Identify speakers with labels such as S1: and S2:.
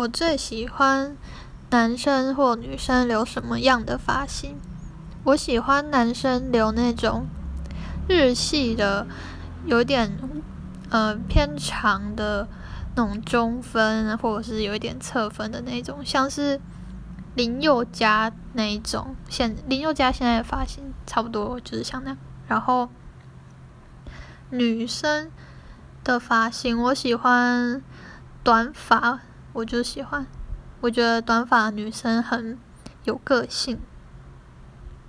S1: 我最喜欢男生或女生留什么样的发型？我喜欢男生留那种日系的，有点呃偏长的那种中分，或者是有一点侧分的那种，像是林宥嘉那一种。现林宥嘉现在的发型差不多就是像那样。然后女生的发型，我喜欢短发。我就喜欢，我觉得短发女生很有个性，